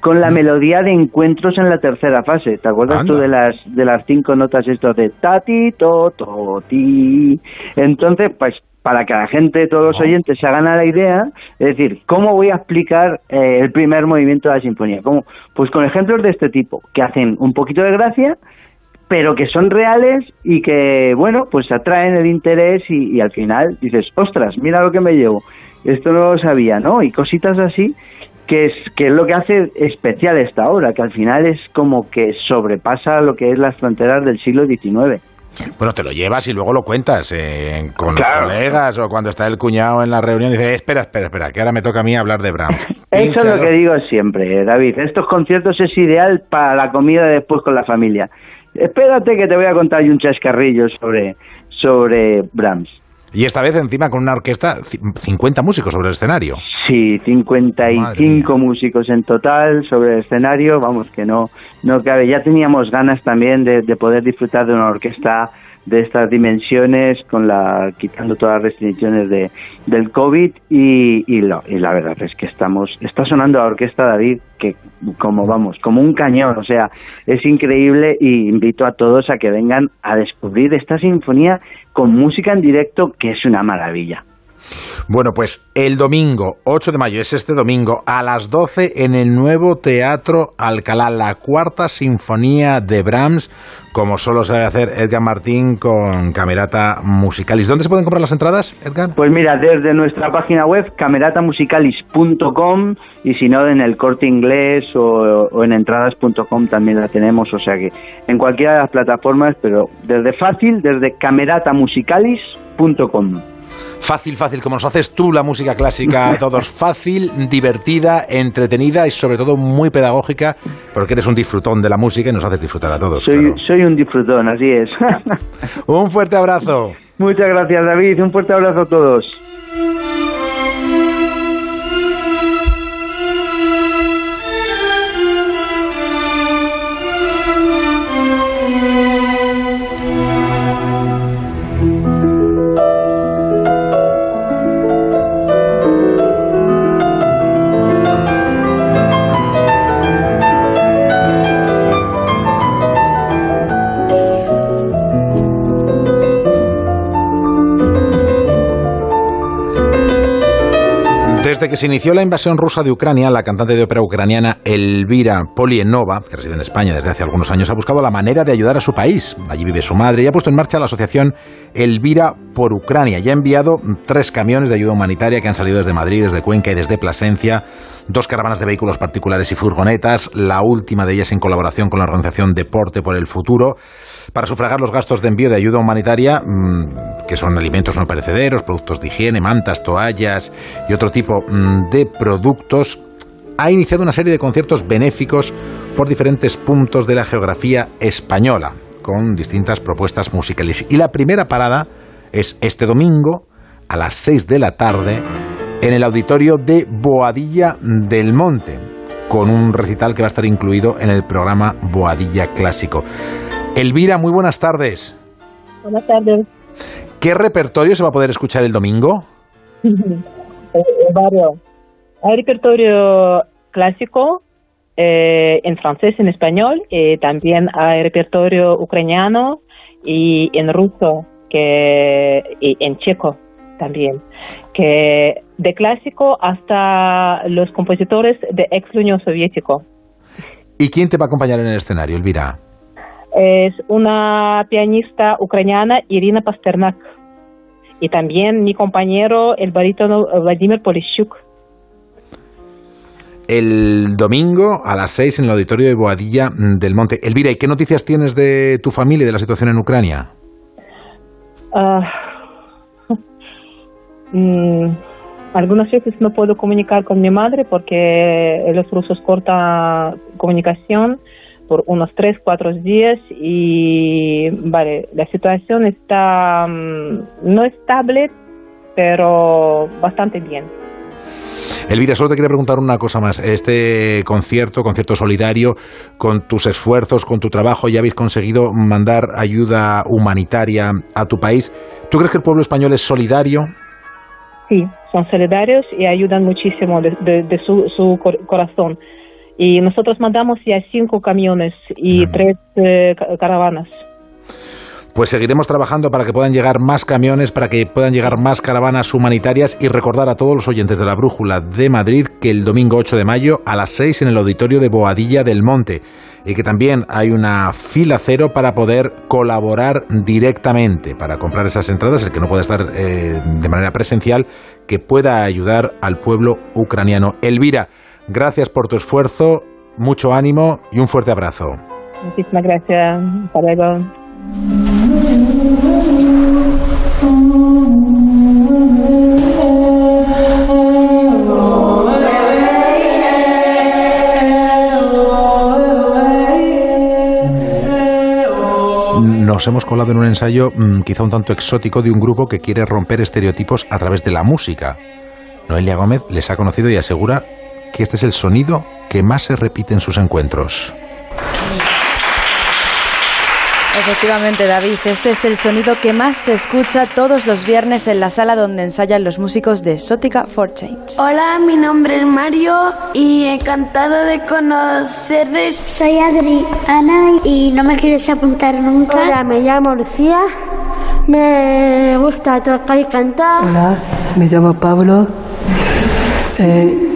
con la melodía de encuentros en la tercera fase. ¿Te acuerdas tú de las de las cinco notas esto de ta ti to to ti? Entonces, pues para que la gente, todos los oyentes se hagan a la idea, es decir, ¿cómo voy a explicar eh, el primer movimiento de la sinfonía? ¿Cómo? Pues con ejemplos de este tipo, que hacen un poquito de gracia, pero que son reales y que, bueno, pues atraen el interés y, y al final dices, ostras, mira lo que me llevo, esto no lo sabía, ¿no? Y cositas así que es, que es lo que hace especial esta obra, que al final es como que sobrepasa lo que es las fronteras del siglo XIX. Bueno, te lo llevas y luego lo cuentas eh, con los colegas o cuando está el cuñado en la reunión y dice, espera, espera, espera, que ahora me toca a mí hablar de Brahms. *laughs* Eso es lo que digo siempre, David. Estos conciertos es ideal para la comida después con la familia. Espérate que te voy a contar un chascarrillo sobre, sobre Brahms. Y esta vez encima con una orquesta, 50 músicos sobre el escenario. Sí, 55 músicos en total sobre el escenario, vamos que no, no cabe. Ya teníamos ganas también de, de poder disfrutar de una orquesta de estas dimensiones, con la quitando todas las restricciones de, del COVID y, y, lo, y la verdad es que estamos está sonando la orquesta David que como vamos como un cañón, o sea es increíble y invito a todos a que vengan a descubrir esta sinfonía con música en directo que es una maravilla. Bueno, pues el domingo 8 de mayo, es este domingo, a las 12 en el nuevo Teatro Alcalá, la cuarta sinfonía de Brahms, como solo sabe hacer Edgar Martín con Camerata Musicalis. ¿Dónde se pueden comprar las entradas, Edgar? Pues mira, desde nuestra página web, cameratamusicalis.com, y si no, en el corte inglés o, o en entradas.com también la tenemos, o sea que en cualquiera de las plataformas, pero desde fácil, desde cameratamusicalis.com. Fácil, fácil, como nos haces tú la música clásica a *laughs* todos. Fácil, divertida, entretenida y sobre todo muy pedagógica, porque eres un disfrutón de la música y nos haces disfrutar a todos. Soy, soy un disfrutón, así es. *laughs* *laughs* un fuerte abrazo. Muchas gracias, David. Un fuerte abrazo a todos. Que se inició la invasión rusa de Ucrania, la cantante de ópera ucraniana Elvira Polienova, que reside en España desde hace algunos años, ha buscado la manera de ayudar a su país. Allí vive su madre y ha puesto en marcha la asociación Elvira por Ucrania y ha enviado tres camiones de ayuda humanitaria que han salido desde Madrid, desde Cuenca y desde Plasencia, dos caravanas de vehículos particulares y furgonetas, la última de ellas en colaboración con la organización Deporte por el Futuro para sufragar los gastos de envío de ayuda humanitaria, mm, que son alimentos no perecederos, productos de higiene, mantas, toallas y otro tipo mm, de productos, ha iniciado una serie de conciertos benéficos por diferentes puntos de la geografía española, con distintas propuestas musicales. Y la primera parada es este domingo a las 6 de la tarde en el auditorio de Boadilla del Monte con un recital que va a estar incluido en el programa Boadilla Clásico. Elvira, muy buenas tardes. Buenas tardes. ¿Qué repertorio se va a poder escuchar el domingo? *laughs* Eh, varios. Hay repertorio clásico eh, en francés, en español, y también hay repertorio ucraniano y en ruso, que y en checo también, que de clásico hasta los compositores de ex Unión Soviético. ¿Y quién te va a acompañar en el escenario, Elvira? Es una pianista ucraniana, Irina Pasternak y también mi compañero, el barítono Vladimir Polishchuk. El domingo a las 6 en el auditorio de Boadilla mm, del Monte. Elvira, ¿y qué noticias tienes de tu familia y de la situación en Ucrania? Ah, *laughs* mm, algunas veces no puedo comunicar con mi madre porque los rusos cortan comunicación por unos tres, cuatro días y vale, la situación está mm, no estable, pero bastante bien. Elvira, solo te quería preguntar una cosa más. Este concierto, concierto solidario, con tus esfuerzos, con tu trabajo, ya habéis conseguido mandar ayuda humanitaria a tu país. ¿Tú crees que el pueblo español es solidario? Sí, son solidarios y ayudan muchísimo de, de, de su, su corazón. Y nosotros mandamos ya cinco camiones y tres eh, caravanas. Pues seguiremos trabajando para que puedan llegar más camiones, para que puedan llegar más caravanas humanitarias y recordar a todos los oyentes de la Brújula de Madrid que el domingo 8 de mayo a las 6 en el auditorio de Boadilla del Monte y que también hay una fila cero para poder colaborar directamente, para comprar esas entradas, el que no pueda estar eh, de manera presencial, que pueda ayudar al pueblo ucraniano. Elvira, Gracias por tu esfuerzo, mucho ánimo y un fuerte abrazo. Muchísimas gracias. Hasta luego. Nos hemos colado en un ensayo mm, quizá un tanto exótico de un grupo que quiere romper estereotipos a través de la música. Noelia Gómez les ha conocido y asegura que este es el sonido que más se repite en sus encuentros. Efectivamente, David, este es el sonido que más se escucha todos los viernes en la sala donde ensayan los músicos de Exótica for Change. Hola, mi nombre es Mario y encantado de conocerles. Soy Adriana y no me quieres apuntar nunca. Hola, me llamo Lucía, me gusta tocar y cantar. Hola, me llamo Pablo. Eh,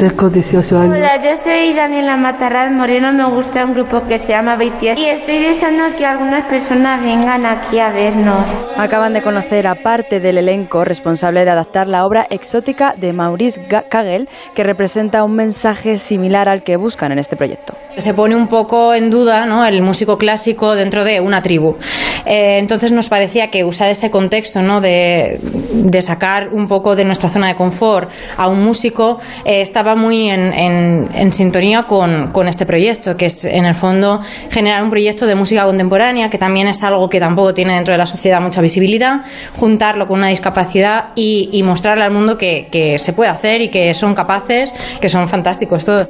tengo 18 años. Hola, yo soy Daniela Matarraz Moreno, me gusta un grupo que se llama BTS y estoy deseando que algunas personas vengan aquí a vernos. Acaban de conocer a parte del elenco responsable de adaptar la obra exótica de Maurice Kagel, que representa un mensaje similar al que buscan en este proyecto. Se pone un poco en duda ¿no? el músico clásico dentro de una tribu. Eh, entonces nos parecía que usar ese contexto ¿no? de, de, sacar un poco de nuestra zona de confort a un músico eh, estaba muy en, en, en sintonía con, con, este proyecto, que es en el fondo generar un proyecto de música contemporánea, que también es algo que tampoco tiene dentro de la sociedad mucha visibilidad, juntarlo con una discapacidad y, y mostrarle al mundo que, que se puede hacer y que son capaces, que son fantásticos todos.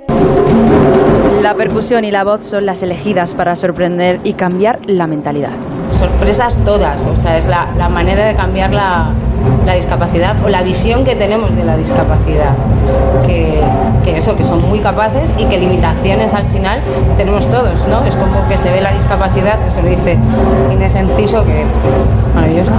La percusión y la voz son las elegidas para sorprender y cambiar la mentalidad. Sorpresas todas, o sea, es la, la manera de cambiar la, la, discapacidad o la visión que tenemos de la discapacidad. Que, que, eso, que son muy capaces y que limitaciones al final tenemos todos, ¿no? Es como que se ve la discapacidad, que se lo dice Inés Enciso, que maravilloso,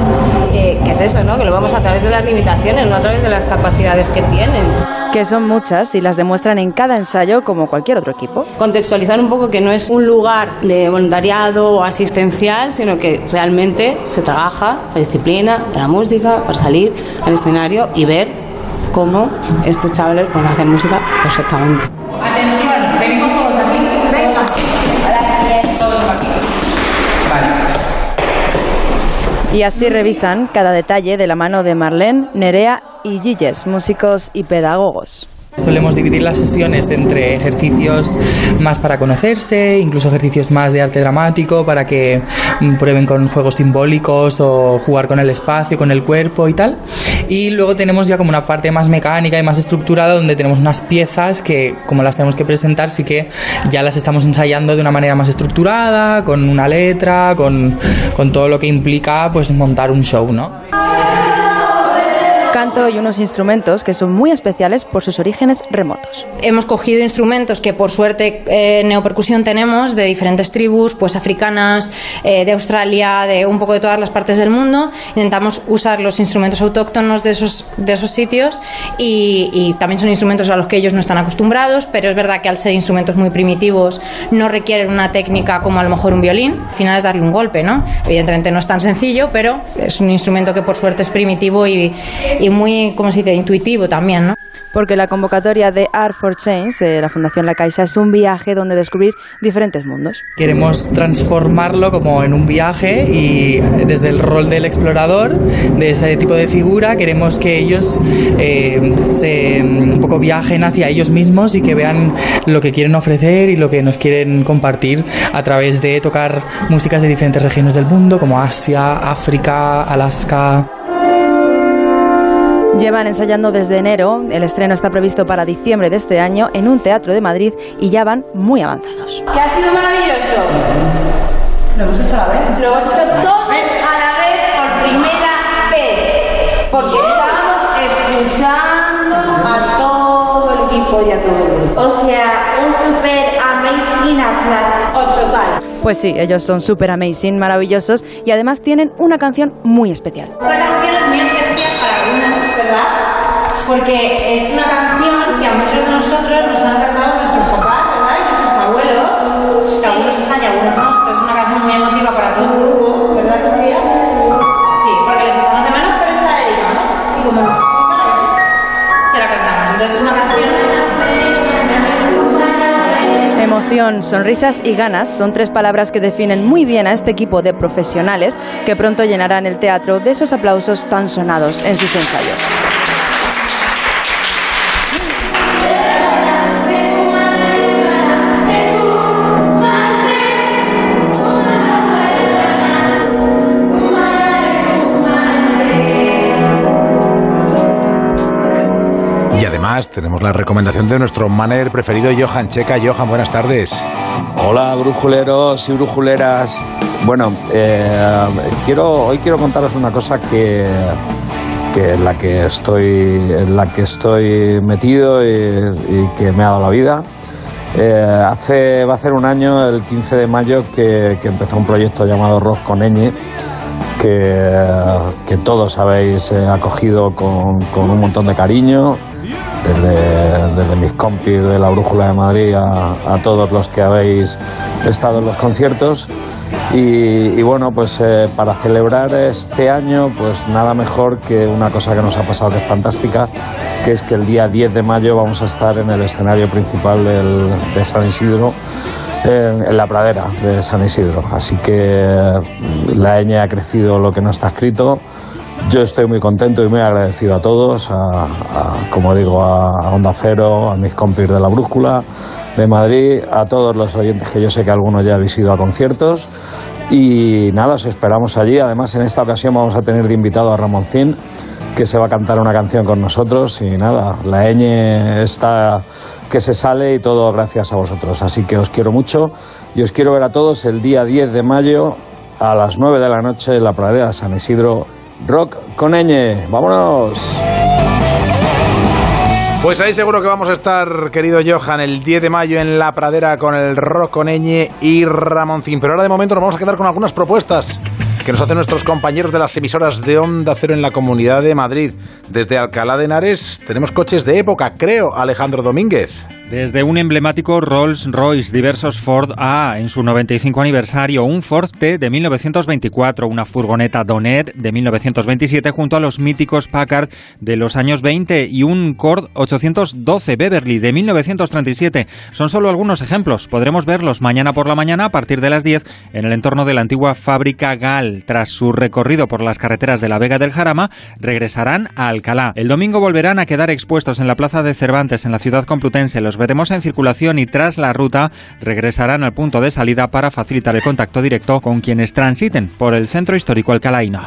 eh, que es eso, ¿no? Que lo vemos a través de las limitaciones, no a través de las capacidades que tienen. Que son muchas y las demuestran en cada ensayo como cualquier otro equipo. Contextualizar un poco que no es un lugar de voluntariado o asistencial, sino que realmente se trabaja la disciplina la música para salir al escenario y ver cómo estos chavales pueden hacer música perfectamente. Atención, venimos todos aquí. Venga. Todos aquí. Vale. Y así revisan cada detalle de la mano de Marlene, Nerea y Gilles, músicos y pedagogos. Solemos dividir las sesiones entre ejercicios más para conocerse, incluso ejercicios más de arte dramático para que mm, prueben con juegos simbólicos o jugar con el espacio, con el cuerpo y tal. Y luego tenemos ya como una parte más mecánica y más estructurada donde tenemos unas piezas que como las tenemos que presentar sí que ya las estamos ensayando de una manera más estructurada, con una letra, con, con todo lo que implica pues montar un show, ¿no? Canto y unos instrumentos que son muy especiales por sus orígenes remotos. Hemos cogido instrumentos que por suerte eh, neopercusión tenemos de diferentes tribus, pues africanas, eh, de Australia, de un poco de todas las partes del mundo. Intentamos usar los instrumentos autóctonos de esos, de esos sitios y, y también son instrumentos a los que ellos no están acostumbrados, pero es verdad que al ser instrumentos muy primitivos no requieren una técnica como a lo mejor un violín. Al final es darle un golpe, ¿no? Evidentemente no es tan sencillo, pero es un instrumento que por suerte es primitivo y, y muy, ¿cómo se dice?, intuitivo también, ¿no? Porque la convocatoria de Art for Change de la Fundación La Caixa es un viaje donde descubrir diferentes mundos. Queremos transformarlo como en un viaje y desde el rol del explorador, de ese tipo de figura, queremos que ellos eh, se un poco viajen hacia ellos mismos y que vean lo que quieren ofrecer y lo que nos quieren compartir a través de tocar músicas de diferentes regiones del mundo como Asia, África, Alaska. Llevan ensayando desde enero, el estreno está previsto para diciembre de este año en un teatro de Madrid y ya van muy avanzados. Que ha sido maravilloso. Lo hemos hecho a la vez. Lo hemos hecho todos a la vez por primera vez. Porque estábamos escuchando a todo el equipo y a todo el grupo. O sea, un super amazing aplauso. total. Pues sí, ellos son super amazing, maravillosos y además tienen una canción muy especial. Esta canción es muy especial ¿verdad? Porque es una canción que a muchos de nosotros nos han cantado nuestros papás, ¿verdad? Y nuestros abuelos. Que algunos están y algunos no. Entonces es una canción muy emotiva para todo el grupo, ¿verdad, Sofía? Sí, porque les echamos de menos, pero se la dedicamos. Y como nos escuchan, a se la cantamos. Entonces es una canción Emoción, sonrisas y ganas son tres palabras que definen muy bien a este equipo de profesionales que pronto llenarán el teatro de esos aplausos tan sonados en sus ensayos. Tenemos la recomendación de nuestro manager preferido, Johan Checa. Johan, buenas tardes. Hola, brujuleros y brujuleras. Bueno, eh, hoy quiero contaros una cosa que, que en la que estoy, en la que estoy metido y, que me ha dado la vida. Eh, hace, va a ser un año, el 15 de mayo, que, empezó un proyecto llamado Rock con que todos habéis eh, acogido con, con un montón de cariño, desde, mis compis de la Brújula de Madrid a, todos los que habéis estado en los conciertos. Y, bueno, pues eh, para celebrar este año, pues nada mejor que una cosa que nos ha pasado que es fantástica, que es que el día 10 de mayo vamos a estar en el escenario principal de San Isidro, en, la pradera de San Isidro. Así que la ñ ha crecido lo que no está escrito. Yo estoy muy contento y muy agradecido a todos, a, como digo, a Onda Cero, a mis compis de la Brújula de Madrid, a todos los oyentes que yo sé que algunos ya habéis ido a conciertos. Y nada, os esperamos allí. Además, en esta ocasión vamos a tener de invitado a Ramoncín, que se va a cantar una canción con nosotros. Y nada, la ñ está que se sale y todo gracias a vosotros. Así que os quiero mucho y os quiero ver a todos el día 10 de mayo a las 9 de la noche en la pradera de San Isidro. Rock con. ¡Vámonos! Pues ahí seguro que vamos a estar, querido Johan, el 10 de mayo en la pradera con el Rock con y Ramoncín. Pero ahora de momento nos vamos a quedar con algunas propuestas que nos hacen nuestros compañeros de las emisoras de Onda Cero en la Comunidad de Madrid. Desde Alcalá de Henares tenemos coches de época, creo, Alejandro Domínguez. Desde un emblemático Rolls-Royce, diversos Ford A en su 95 aniversario, un Ford T de 1924, una furgoneta Donnet de 1927 junto a los míticos Packard de los años 20 y un Cord 812 Beverly de 1937. Son solo algunos ejemplos. Podremos verlos mañana por la mañana a partir de las 10 en el entorno de la antigua fábrica Gal. Tras su recorrido por las carreteras de la Vega del Jarama, regresarán a Alcalá. El domingo volverán a quedar expuestos en la Plaza de Cervantes, en la ciudad complutense. Los veremos en circulación y tras la ruta regresarán al punto de salida para facilitar el contacto directo con quienes transiten por el centro histórico alcalaíno.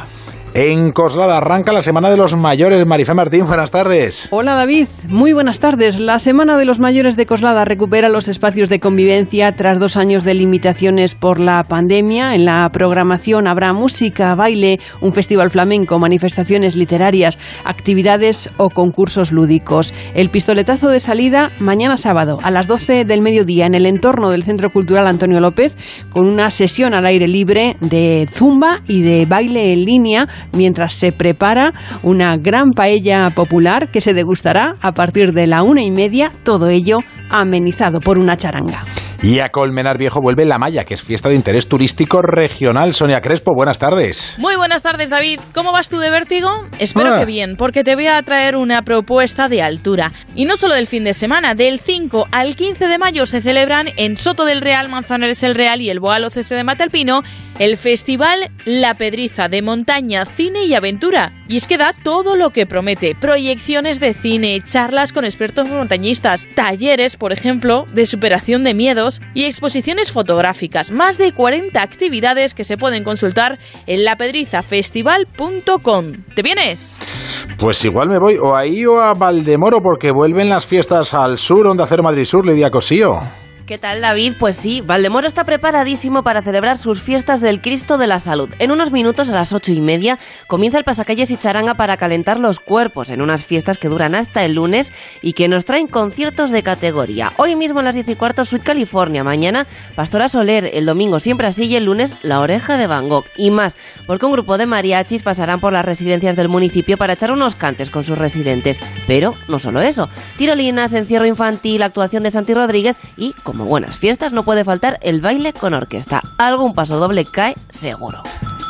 En Coslada arranca la Semana de los Mayores. Marifé Martín, buenas tardes. Hola David, muy buenas tardes. La Semana de los Mayores de Coslada recupera los espacios de convivencia tras dos años de limitaciones por la pandemia. En la programación habrá música, baile, un festival flamenco, manifestaciones literarias, actividades o concursos lúdicos. El pistoletazo de salida mañana sábado a las 12 del mediodía en el entorno del Centro Cultural Antonio López con una sesión al aire libre de zumba y de baile en línea mientras se prepara una gran paella popular que se degustará a partir de la una y media, todo ello amenizado por una charanga. Y a Colmenar Viejo vuelve La Maya, que es fiesta de interés turístico regional. Sonia Crespo, buenas tardes. Muy buenas tardes, David. ¿Cómo vas tú de vértigo? Espero Ah. que bien, porque te voy a traer una propuesta de altura. Y no solo del fin de semana, del 5 al 15 de mayo se celebran en Soto del Real, Manzanares el Real y el Boal OCC de Matalpino el Festival La Pedriza de Montaña, Cine y Aventura. Y es que da todo lo que promete. Proyecciones de cine, charlas con expertos montañistas, talleres, por ejemplo, de superación de miedos y exposiciones fotográficas. Más de 40 actividades que se pueden consultar en lapedrizafestival.com. ¿Te vienes? Pues igual me voy o ahí o a Valdemoro, porque vuelven las fiestas al sur, Onda Cero Madrid Sur, Lidia Cosío. ¿Qué tal, David? Pues sí, Valdemoro está preparadísimo para celebrar sus fiestas del Cristo de la Salud. En unos minutos, a las ocho y media, comienza el pasacalles y charanga para calentar los cuerpos en unas fiestas que duran hasta el lunes y que nos traen conciertos de categoría. Hoy mismo a las diez y cuarto, Sweet California. Mañana, Pastora Soler. El domingo, siempre así. Y el lunes, La Oreja de Van Gogh. Y más, porque un grupo de mariachis pasarán por las residencias del municipio para echar unos cantes con sus residentes. Pero no solo eso. Tirolinas, encierro infantil, actuación de Santi Rodríguez y, como buenas fiestas, no puede faltar el baile con orquesta. Algún paso doble cae seguro.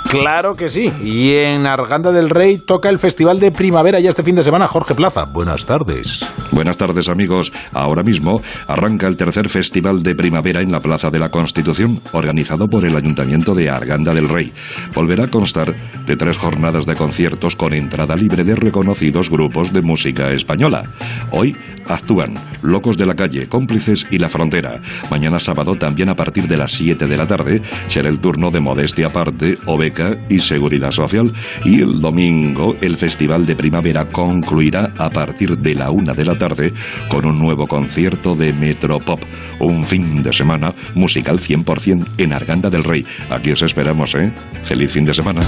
Claro que sí. Y en Arganda del Rey toca el Festival de Primavera ya este fin de semana. Jorge Plaza, buenas tardes. Buenas tardes amigos. Ahora mismo arranca el tercer Festival de Primavera en la Plaza de la Constitución, organizado por el Ayuntamiento de Arganda del Rey. Volverá a constar de tres jornadas de conciertos con entrada libre de reconocidos grupos de música española. Hoy actúan Locos de la Calle, Cómplices y La Frontera. Mañana sábado, también a partir de las 7 de la tarde, será el turno de Modestia Aparte, Obeca y Seguridad Social. Y el domingo, el Festival de Primavera concluirá a partir de la 1 de la tarde con un nuevo concierto de Metropop. Un fin de semana musical 100% en Arganda del Rey. Aquí os esperamos, ¿eh? Feliz fin de semana.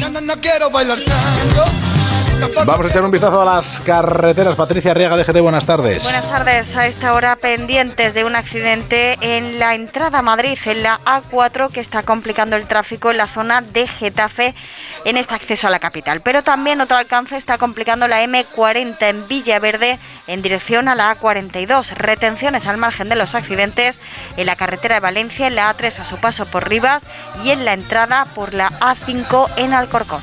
No, no, no quiero bailar tango. Vamos a echar un vistazo a las carreteras. Patricia Arriaga de GT, buenas tardes. Buenas tardes. A esta hora pendientes de un accidente en la entrada a Madrid, en la A4, que está complicando el tráfico en la zona de Getafe en este acceso a la capital. Pero también otro alcance está complicando la M40 en Villaverde en dirección a la A42. Retenciones al margen de los accidentes en la carretera de Valencia, en la A3 a su paso por Rivas y en la entrada por la A5 en Alcorcón.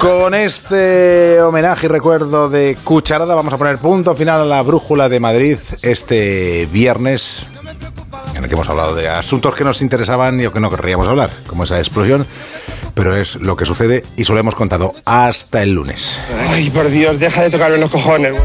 Con este homenaje y recuerdo de Cucharada vamos a poner punto final a la brújula de Madrid este viernes en el que hemos hablado de asuntos que nos interesaban y o que no querríamos hablar, como esa explosión, pero es lo que sucede y solo hemos contado hasta el lunes. Ay, por Dios, deja de tocarme los cojones.